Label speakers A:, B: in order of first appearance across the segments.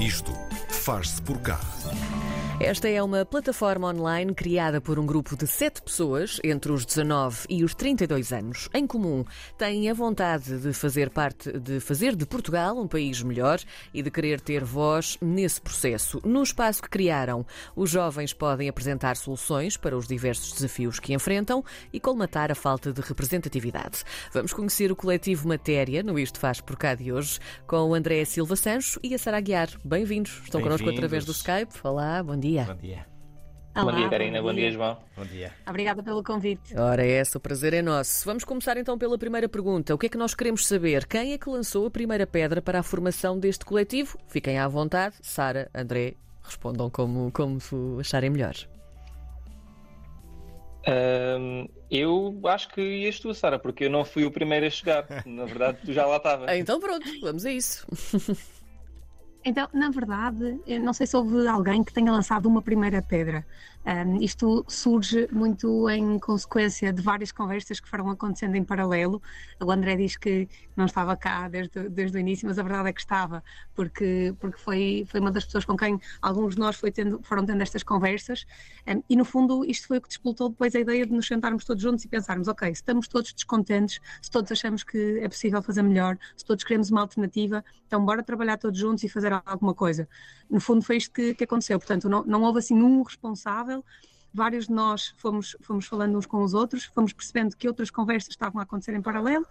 A: Isto faz-se por cá.
B: Esta é uma plataforma online criada por um grupo de sete pessoas entre os 19 e os 32 anos. Em comum, têm a vontade de fazer parte de fazer de Portugal um país melhor e de querer ter voz nesse processo. No espaço que criaram, os jovens podem apresentar soluções para os diversos desafios que enfrentam e colmatar a falta de representatividade. Vamos conhecer o coletivo Matéria no Isto Faz por cá de hoje com o André Silva Sancho e a Sara Guiar. Bem-vindos. Estão connosco através do Skype. Olá, bom dia.
C: Bom dia.
D: Olá,
E: bom dia, Karina. Bom dia, João.
C: Bom dia.
D: Obrigada pelo convite.
B: Ora, é essa, o prazer é nosso. Vamos começar então pela primeira pergunta. O que é que nós queremos saber? Quem é que lançou a primeira pedra para a formação deste coletivo? Fiquem à vontade. Sara, André, respondam como, como acharem melhor.
E: Um, eu acho que ias tu, Sara, porque eu não fui o primeiro a chegar. Na verdade, tu já lá estavas.
B: Então pronto, vamos a isso.
D: Então, na verdade, não sei se houve alguém que tenha lançado uma primeira pedra. Um, isto surge muito em consequência de várias conversas que foram acontecendo em paralelo. O André diz que não estava cá desde, desde o início, mas a verdade é que estava, porque, porque foi, foi uma das pessoas com quem alguns de nós tendo, foram tendo estas conversas. Um, e, no fundo, isto foi o que despoltou depois a ideia de nos sentarmos todos juntos e pensarmos: ok, se estamos todos descontentes, se todos achamos que é possível fazer melhor, se todos queremos uma alternativa, então bora trabalhar todos juntos e fazer alguma coisa. No fundo, foi isto que, que aconteceu. Portanto, não, não houve assim um responsável vários de nós fomos, fomos falando uns com os outros, fomos percebendo que outras conversas estavam a acontecer em paralelo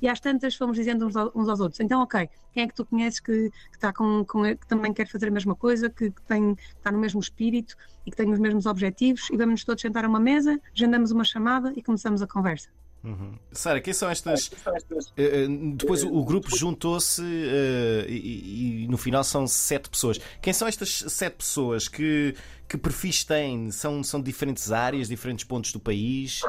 D: e às tantas fomos dizendo uns, uns aos outros, então ok, quem é que tu conheces que, que, está com, com, que também quer fazer a mesma coisa, que, que, tem, que está no mesmo espírito e que tem os mesmos objetivos e vamos todos sentar a uma mesa, agendamos uma chamada e começamos a conversa.
C: Uhum. Sara, quem são estas. Uh, depois o, grupo juntou-se uh, e, e, no final são sete pessoas. Quem são estas sete pessoas? Que, que perfis têm? São, são diferentes áreas, diferentes pontos do país?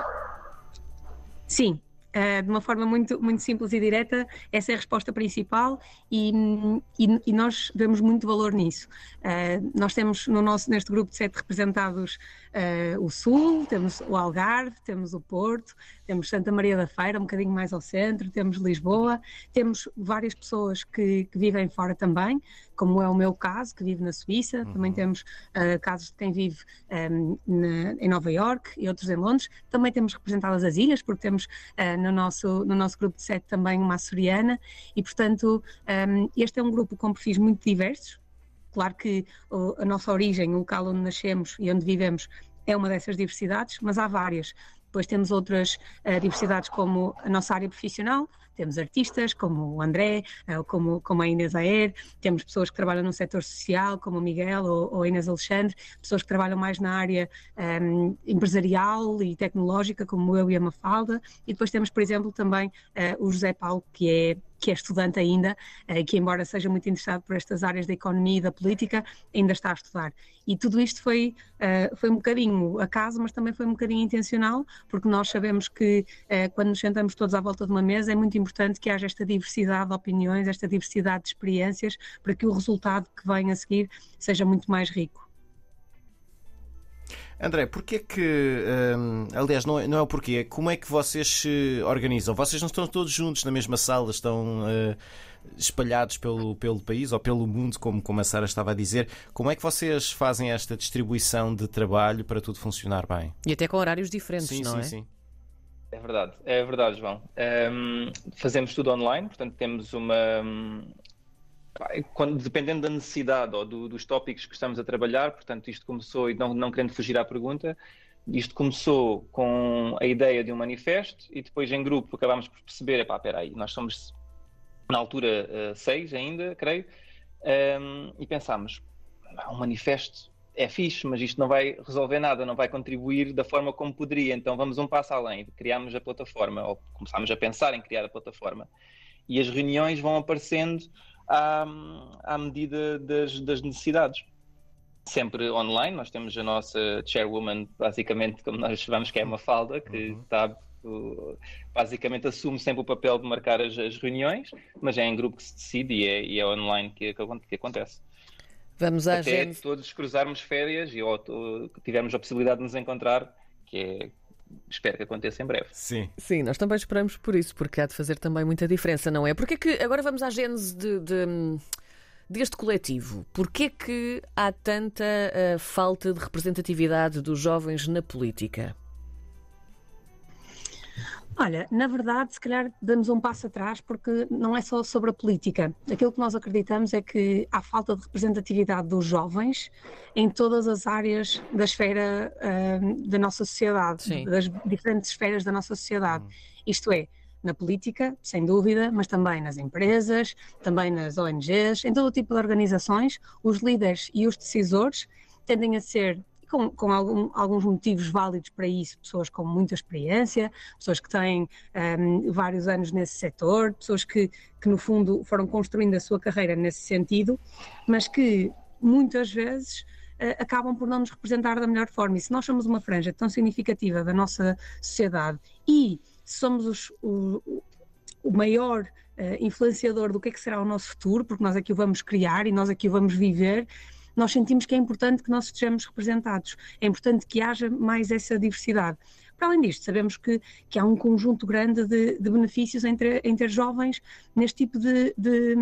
D: Sim, Uh, de uma forma muito, muito simples e direta, essa é a resposta principal e, e, e nós vemos muito valor nisso. Uh, nós temos no nosso, neste grupo de sete representados uh, o Sul, temos o Algarve, temos o Porto, temos Santa Maria da Feira, um bocadinho mais ao centro, temos Lisboa, temos várias pessoas que, que vivem fora também, como é o meu caso, que vive na Suíça, uhum. também temos casos de quem vive um, na, em Nova York e outros em Londres, também temos representadas as ilhas, porque temos no nosso, no nosso grupo de sete também uma açoriana e, portanto, um, este é um grupo com perfis muito diversos. Claro que a nossa origem, o local onde nascemos e onde vivemos, é uma dessas diversidades, mas há várias. Depois temos outras uh, diversidades como a nossa área profissional, temos artistas como o André, uh, como, como a Inês Aer, temos pessoas que trabalham no setor social, como o Miguel ou, ou a Inês Alexandre, pessoas que trabalham mais na área um, empresarial e tecnológica, como eu e a Mafalda, e depois temos, por exemplo, também uh, o José Paulo, que é que é estudante ainda, eh, que embora seja muito interessado por estas áreas da economia e da política, ainda está a estudar. E tudo isto foi, eh, foi um bocadinho acaso, mas também foi um bocadinho intencional, porque nós sabemos que eh, quando nos sentamos todos à volta de uma mesa é muito importante que haja esta diversidade de opiniões, esta diversidade de experiências, para que o resultado que vem a seguir seja muito mais rico.
C: André, porquê que. Hum, aliás, não é, não é o porquê, é como é que vocês se organizam? Vocês não estão todos juntos na mesma sala, estão uh, espalhados pelo, pelo país ou pelo mundo, como, como a Sara estava a dizer. Como é que vocês fazem esta distribuição de trabalho para tudo funcionar bem?
B: E até com horários diferentes,
C: sim,
B: não
C: sim,
B: é?
C: Sim,
E: É verdade, é verdade, João. Um, fazemos tudo online, portanto temos uma, quando, dependendo da necessidade ou do, dos tópicos que estamos a trabalhar, portanto, isto começou, e não, não querendo fugir à pergunta, isto começou com a ideia de um manifesto e depois em grupo acabámos por perceber, epá, espera aí, nós somos na altura uh, seis ainda, creio, um, ehm, e pensámos, um manifesto é fixe, mas isto não vai resolver nada, não vai contribuir da forma como poderia, então vamos um passo além, criámos a plataforma, ou começámos a pensar em criar a plataforma, e as reuniões vão aparecendo à, à medida das, das necessidades sempre online. Nós temos a nossa chairwoman, basicamente, como nós chamamos, que é uma falda, que uhum. está basicamente assume sempre o papel de marcar as, as, reuniões, mas é em grupo que se decide e é, e é online que, que, acontece.
B: Vamos à
E: Até
B: gente...
E: todos cruzarmos férias e ou, tivermos a possibilidade de nos encontrar, que é espero que aconteça em breve.
C: Sim.
B: Sim, nós também esperamos por isso, porque há de fazer também muita diferença, não é? Porque é que agora vamos à gênese de, de, deste coletivo. Porquê que há tanta uh, falta de representatividade dos jovens na política?
D: Olha, na verdade, se calhar damos um passo atrás porque não é só sobre a política. Aquilo que nós acreditamos é que há falta de representatividade dos jovens em todas as áreas da esfera uh, da nossa sociedade, Sim. das diferentes esferas da nossa sociedade. Hum. Isto é, na política, sem dúvida, mas também nas empresas, também nas ONGs, em todo tipo de organizações, os líderes e os decisores tendem a ser com, com algum, alguns motivos válidos para isso, pessoas com muita experiência, pessoas que têm um, vários anos nesse setor, pessoas que, que no fundo foram construindo a sua carreira nesse sentido, mas que muitas vezes uh, acabam por não nos representar da melhor forma. E se nós somos uma franja tão significativa da nossa sociedade e somos os, o, o maior uh, influenciador do que é que será o nosso futuro, porque nós aqui o vamos criar e nós aqui o vamos viver, nós sentimos que é importante que nós estejamos representados, é importante que haja mais essa diversidade. Para além disto, sabemos que, que há um conjunto grande de, de benefícios entre, entre jovens neste tipo de, de,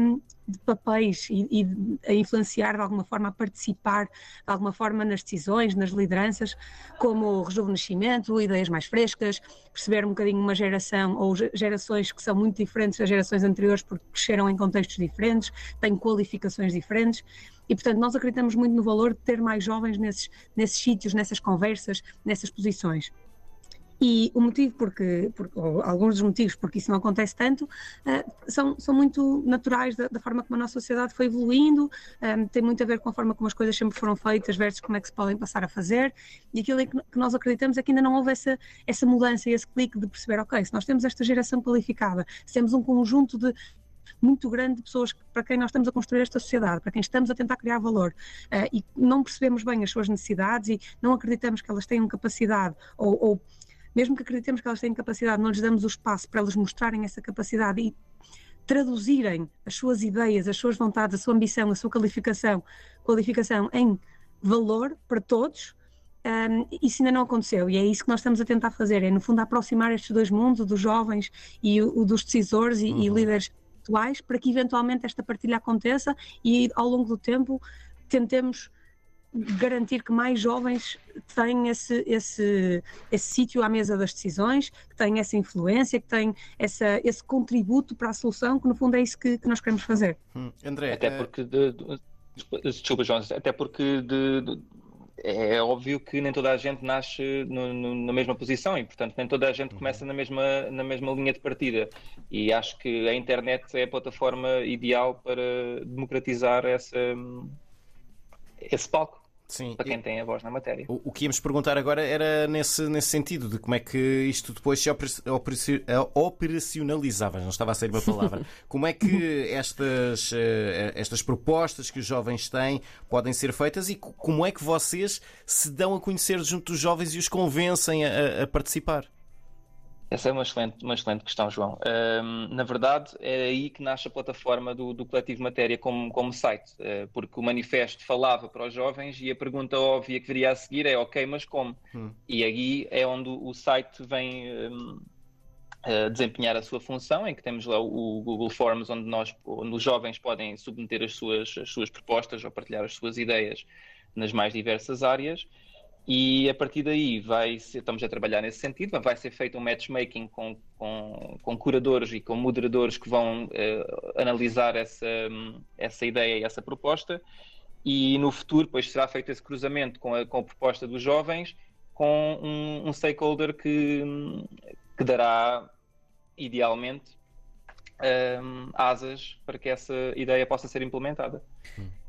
D: de papéis e, e, a influenciar de alguma forma, a participar de alguma forma nas decisões, nas lideranças, como o rejuvenescimento, ideias mais frescas, perceber um bocadinho uma geração ou gerações que são muito diferentes das gerações anteriores porque cresceram em contextos diferentes, têm qualificações diferentes. E, portanto, nós acreditamos muito no valor de ter mais jovens nesses, nesses sítios, nessas conversas, nessas posições. E o motivo, porque, alguns dos motivos porque isso não acontece tanto, uh, são, são muito naturais da, da, forma como a nossa sociedade foi evoluindo, eh, tem muito a ver com a forma como as coisas sempre foram feitas versus como é que se podem passar a fazer. E aquilo que, que nós acreditamos é que ainda não houve essa, essa mudança e esse clique de perceber, ok, se nós temos esta geração qualificada, se temos um conjunto de muito grande de pessoas para quem nós estamos a construir esta sociedade, para quem estamos a tentar criar valor uh, e não percebemos bem as suas necessidades e não acreditamos que elas tenham capacidade ou, ou mesmo que acreditemos que elas têm capacidade, não lhes damos o espaço para elas mostrarem essa capacidade e traduzirem as suas ideias, as suas vontades, a sua ambição, a sua qualificação, qualificação em valor para todos, um, isso ainda não aconteceu e é isso que nós estamos a tentar fazer, é no fundo aproximar estes dois mundos, o dos jovens e o, o dos decisores e, uhum. e líderes atuais, para que eventualmente esta partilha aconteça e ao longo do tempo tentemos garantir que mais jovens têm esse, esse, esse sítio à mesa das decisões, que têm essa influência, que têm essa, esse contributo para a solução, que no fundo é isso que, que nós queremos fazer.
C: Hum, André,
E: até porque de, de, desculpa, João, até porque de, de, é óbvio que nem toda a gente nasce no, no, na mesma posição e, portanto, nem toda a gente começa na mesma, na mesma linha de partida. E acho que a internet é a plataforma ideal para democratizar essa, esse palco. Sim, para quem tem a voz na matéria.
C: O, o, que íamos perguntar agora era nesse, nesse sentido, de como é que isto depois se operacionalizava, não estava a sair uma palavra. como é que estas, eh, estas propostas que os jovens têm podem ser feitas e como é que vocês se dão a conhecer junto dos jovens e os convencem a, a participar?
E: Essa é uma excelente, uma excelente questão, João. Um, na verdade, é aí que nasce a plataforma do, do Coletivo Matéria como, como site, uh, porque o manifesto falava para os jovens e a pergunta óbvia que viria a seguir é: ok, mas como? Hum. E aí é onde o site vem um, uh, desempenhar a sua função, em que temos lá o, o Google Forms, onde, nós, onde os jovens podem submeter as suas, as suas propostas ou partilhar as suas ideias nas mais diversas áreas. E a partir daí vai ser, estamos a trabalhar nesse sentido, vai ser feito um matchmaking com, com, com curadores e com moderadores que vão uh, analisar essa, essa ideia e essa proposta. E no futuro depois será feito esse cruzamento com a, com a proposta dos jovens com um, um stakeholder que, que dará idealmente um, asas para que essa ideia possa ser implementada.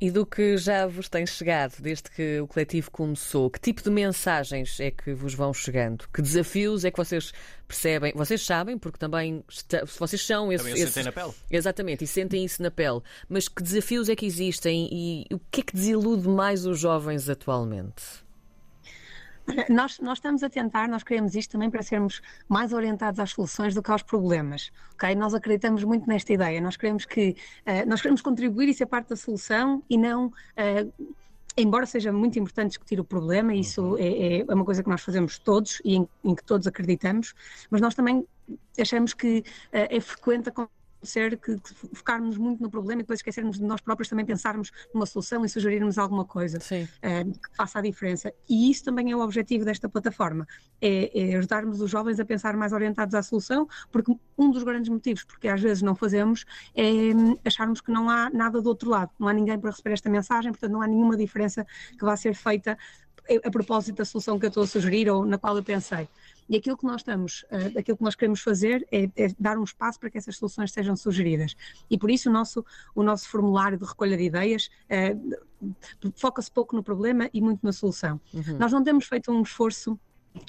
B: E do que já vos tem chegado desde que o coletivo começou, que tipo de mensagens é que vos vão chegando? Que desafios é que vocês percebem? Vocês sabem, porque também está, vocês são
C: esses. Também esses... na pele.
B: Exatamente, e sentem isso na pele. Mas que desafios é que existem e o que é que desilude mais os jovens atualmente?
D: Nós, nós, estamos a tentar, nós queremos isto também para sermos mais orientados às soluções do que aos problemas, ok? Nós acreditamos muito nesta ideia, nós queremos que, uh, nós queremos contribuir e ser parte da solução e não... Uh, embora seja muito importante discutir o problema, isso uhum. é, é, uma coisa que nós fazemos todos e em, em que todos acreditamos, mas nós também achamos que uh, é frequente acontecer que, que focarmos muito no problema e depois esquecermos de nós próprios também pensarmos numa solução e sugerirmos alguma coisa uh, que faça a diferença. E isso também é o objetivo desta plataforma, é, é, ajudarmos os jovens a pensar mais orientados à solução, porque um dos grandes motivos porque às vezes não fazemos é hum, acharmos que não há nada do outro lado, não há ninguém para receber esta mensagem, portanto não há nenhuma diferença que vá ser feita a propósito da solução que eu estou a sugerir ou na qual eu pensei. E aquilo que nós estamos, uh, aquilo que nós queremos fazer é, é, dar um espaço para que essas soluções sejam sugeridas. E por isso o nosso, o nosso formulário de recolha de ideias uh, foca-se pouco no problema e muito na solução. Uhum. Nós não temos feito um esforço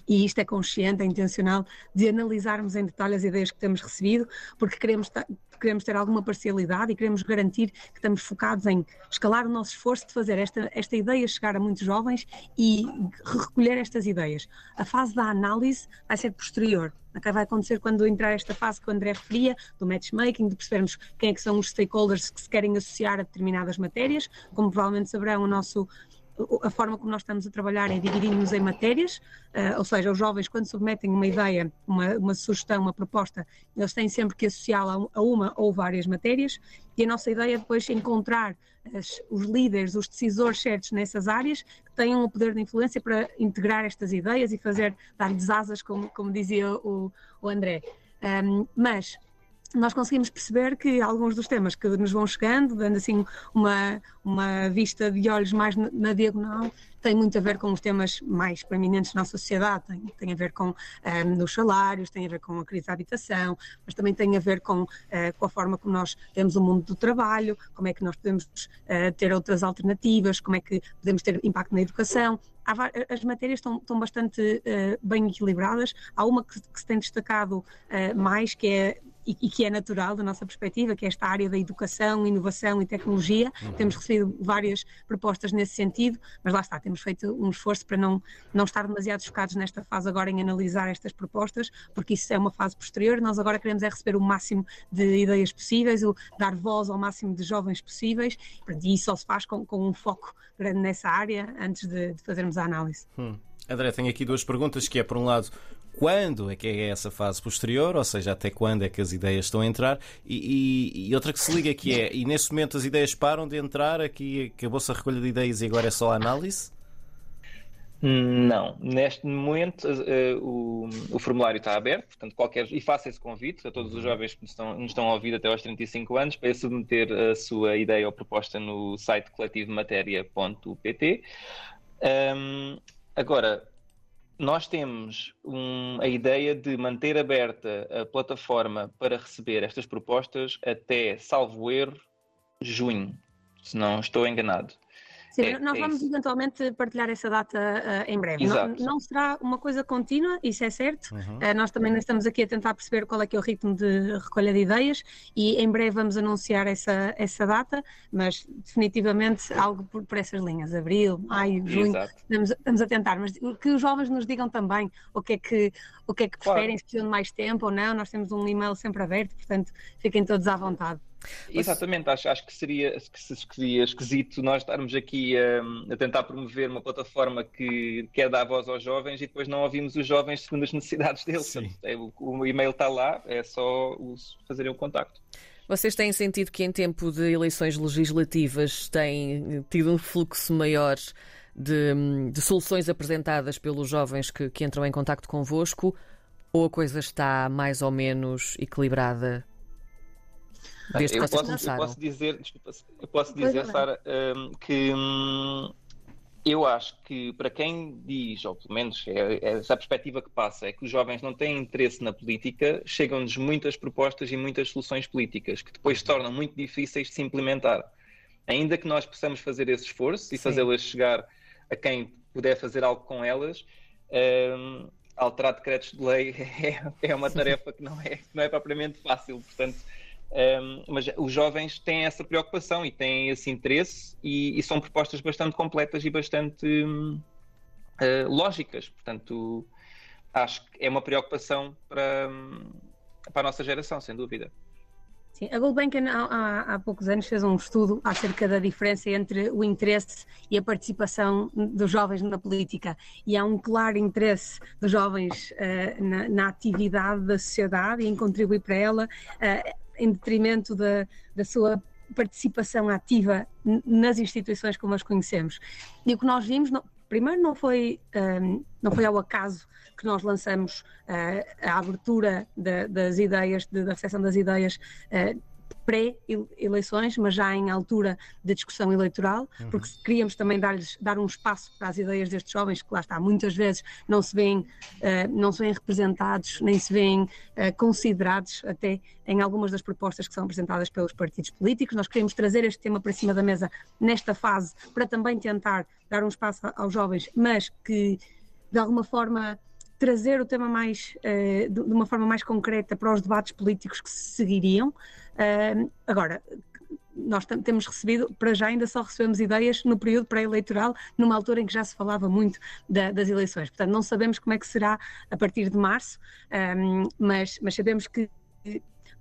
D: e isto é consciente, é intencional, de analisarmos em detalhe as ideias que temos recebido, porque queremos, queremos ter alguma parcialidade e queremos garantir que estamos focados em escalar o nosso esforço de fazer esta, esta ideia chegar a muitos jovens e recolher estas ideias. A fase da análise vai ser posterior. Okay? Vai acontecer quando entrar esta fase que o André referia, do matchmaking, de percebermos quem é que são os stakeholders que se querem associar a determinadas matérias. Como provavelmente saberão, o nosso a forma como nós estamos a trabalhar é dividirmos em matérias, uh, ou seja, os jovens, quando submetem uma ideia, uma, uma sugestão, uma proposta, eles têm sempre que associá-la a uma ou várias matérias, e a nossa ideia é depois encontrar as, os líderes, os decisores certos nessas áreas, que tenham o poder de influência para integrar estas ideias e fazer, dar-lhes asas, como, como dizia o, o André. Um, mas nós conseguimos perceber que alguns dos temas que nos vão chegando, dando assim uma, uma vista de olhos mais na, na diagonal, tem muito a ver com os temas mais proeminentes na nossa sociedade, tem, tem a ver com um, eh, os salários, tem a ver com a crise da habitação, mas também tem a ver com, uh, com a forma como nós temos o mundo do trabalho, como é que nós podemos uh, ter outras alternativas, como é que podemos ter impacto na educação. As matérias estão, estão bastante uh, bem equilibradas. Há uma que, que se tem destacado mais, que é e, e, que é natural da nossa perspectiva, que é esta área da educação, inovação e tecnologia. Uhum. Temos recebido várias propostas nesse sentido, mas lá está, temos feito um esforço para não, não estar demasiado focados nesta fase agora em analisar estas propostas, porque isso é uma fase posterior. Nós agora queremos é receber o máximo de ideias possíveis, o dar voz ao máximo de jovens possíveis, e isso só se faz com, com um foco grande nessa área antes de, de fazermos a análise.
C: Hum. André, tenho aqui duas perguntas, que é, por um lado, quando é que é essa fase posterior, ou seja, até quando é que as ideias estão a entrar, e, e, e outra que se liga que é, e nesse momento as ideias param de entrar, aqui acabou-se a recolha de ideias e agora é só a análise?
E: Não, neste momento uh, o, o, formulário está aberto, portanto, qualquer. E faça esse convite a todos os jovens que nos estão, nos estão a ouvir até aos 35 anos para submeter a sua ideia ou proposta no site coletivomatéria.pt. Um, agora, nós temos um, a ideia de manter aberta a plataforma para receber estas propostas até, salvo erro, junho, se não estou enganado.
D: Sim, é, nós é vamos eventualmente partilhar essa data uh, em breve. Não, não, será uma coisa contínua, isso é certo. Uhum. Uh, nós também estamos aqui a tentar perceber qual é que é o ritmo de recolha de ideias e em breve vamos anunciar essa, essa data, mas definitivamente algo por, por essas linhas, abril, maio, junho, estamos, estamos, a tentar, mas que os jovens nos digam também o que é que, o que, é que preferem, claro. se precisam de mais tempo ou não, nós temos um e-mail sempre aberto, portanto fiquem todos à vontade.
E: Exatamente, acho, acho que, seria, que seria esquisito nós estarmos aqui a, a, tentar promover uma plataforma que quer dar voz aos jovens e depois não ouvimos os jovens segundo as necessidades deles. É, o, o, e-mail está lá, é só os, fazerem o contacto.
B: Vocês têm sentido que em tempo de eleições legislativas têm tido um fluxo maior de, de soluções apresentadas pelos jovens que, que entram em contato convosco ou a coisa está mais ou menos equilibrada
E: Desde eu, posso, eu posso dizer, desculpa, eu posso dizer, Sara, um, que hum, eu acho que para quem diz, ou pelo menos é, é essa a perspectiva que passa, é que os jovens não têm interesse na política, chegam-nos muitas propostas e muitas soluções políticas que depois se tornam muito difíceis de se implementar. Ainda que nós possamos fazer esse esforço e fazê-las chegar a quem puder fazer algo com elas, um, alterar decretos de lei é, é uma tarefa que não é, não é propriamente fácil. Portanto, um, mas os jovens têm essa preocupação e têm esse interesse e, e são propostas bastante completas e bastante uh, lógicas. Portanto, acho que é uma preocupação para, para a nossa geração, sem dúvida.
D: Sim, a Gulbenkian há, há, poucos anos fez um estudo acerca da diferença entre o interesse e a participação dos jovens na política. E há um claro interesse dos jovens uh, na, na, atividade da sociedade e em contribuir para ela. Uh, em detrimento da, da sua participação ativa nas instituições como as conhecemos. E o que nós vimos, não, primeiro não foi, um, não foi ao acaso que nós lançamos uh, a abertura de, das ideias, de, da recepção das ideias uh, pré-eleições, mas já em altura da discussão eleitoral, uhum. porque queríamos também dar-lhes dar um espaço para as ideias destes jovens, que lá está, muitas vezes não se veem, uh, não se veem representados, nem se veem uh, considerados até em algumas das propostas que são apresentadas pelos partidos políticos. Nós queremos trazer este tema para cima da mesa nesta fase, para também tentar dar um espaço aos jovens, mas que de alguma forma trazer o tema mais, uh, de uma forma mais concreta para os debates políticos que se seguiriam. Uh, agora, nós temos recebido, para já ainda só recebemos ideias no período pré-eleitoral, numa altura em que já se falava muito da, das eleições. Portanto, não sabemos como é que será a partir de março, um, mas, mas sabemos que,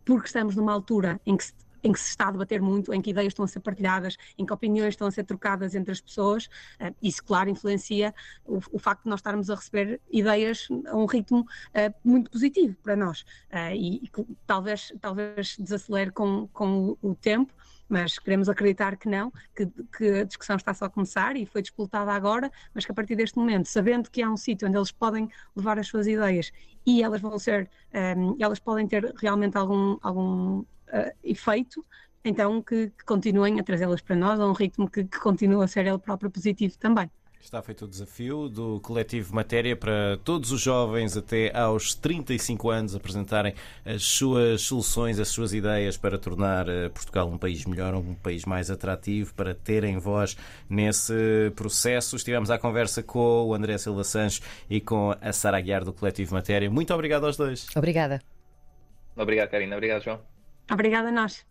D: porque estamos numa altura em que se em que se está a debater muito, em que ideias estão a ser partilhadas, em que opiniões estão a ser trocadas entre as pessoas. Uh, isso, claro, influencia o, o, facto de nós estarmos a receber ideias a um ritmo uh, muito positivo para nós. Uh, e, e, talvez, talvez desacelere com, com o, o tempo, mas queremos acreditar que não, que, que, a discussão está só a começar e foi disputada agora, mas que a partir deste momento, sabendo que há um sítio onde eles podem levar as suas ideias e elas vão ser, um, elas podem ter realmente algum, algum uh, efeito, então que, que continuem a trazê-las para nós a um ritmo que, que continua a ser ele próprio positivo também.
C: Está feito o desafio do coletivo Matéria para todos os jovens até aos 35 anos apresentarem as suas soluções, as suas ideias para tornar eh, Portugal um país melhor, um país mais atrativo, para terem voz nesse processo. Estivemos à conversa com o André Silva Sanches e com a Sara Aguiar do coletivo Matéria. Muito obrigado aos dois.
B: Obrigada.
E: Obrigado, Karina. Obrigado, João.
D: Obrigada a nós.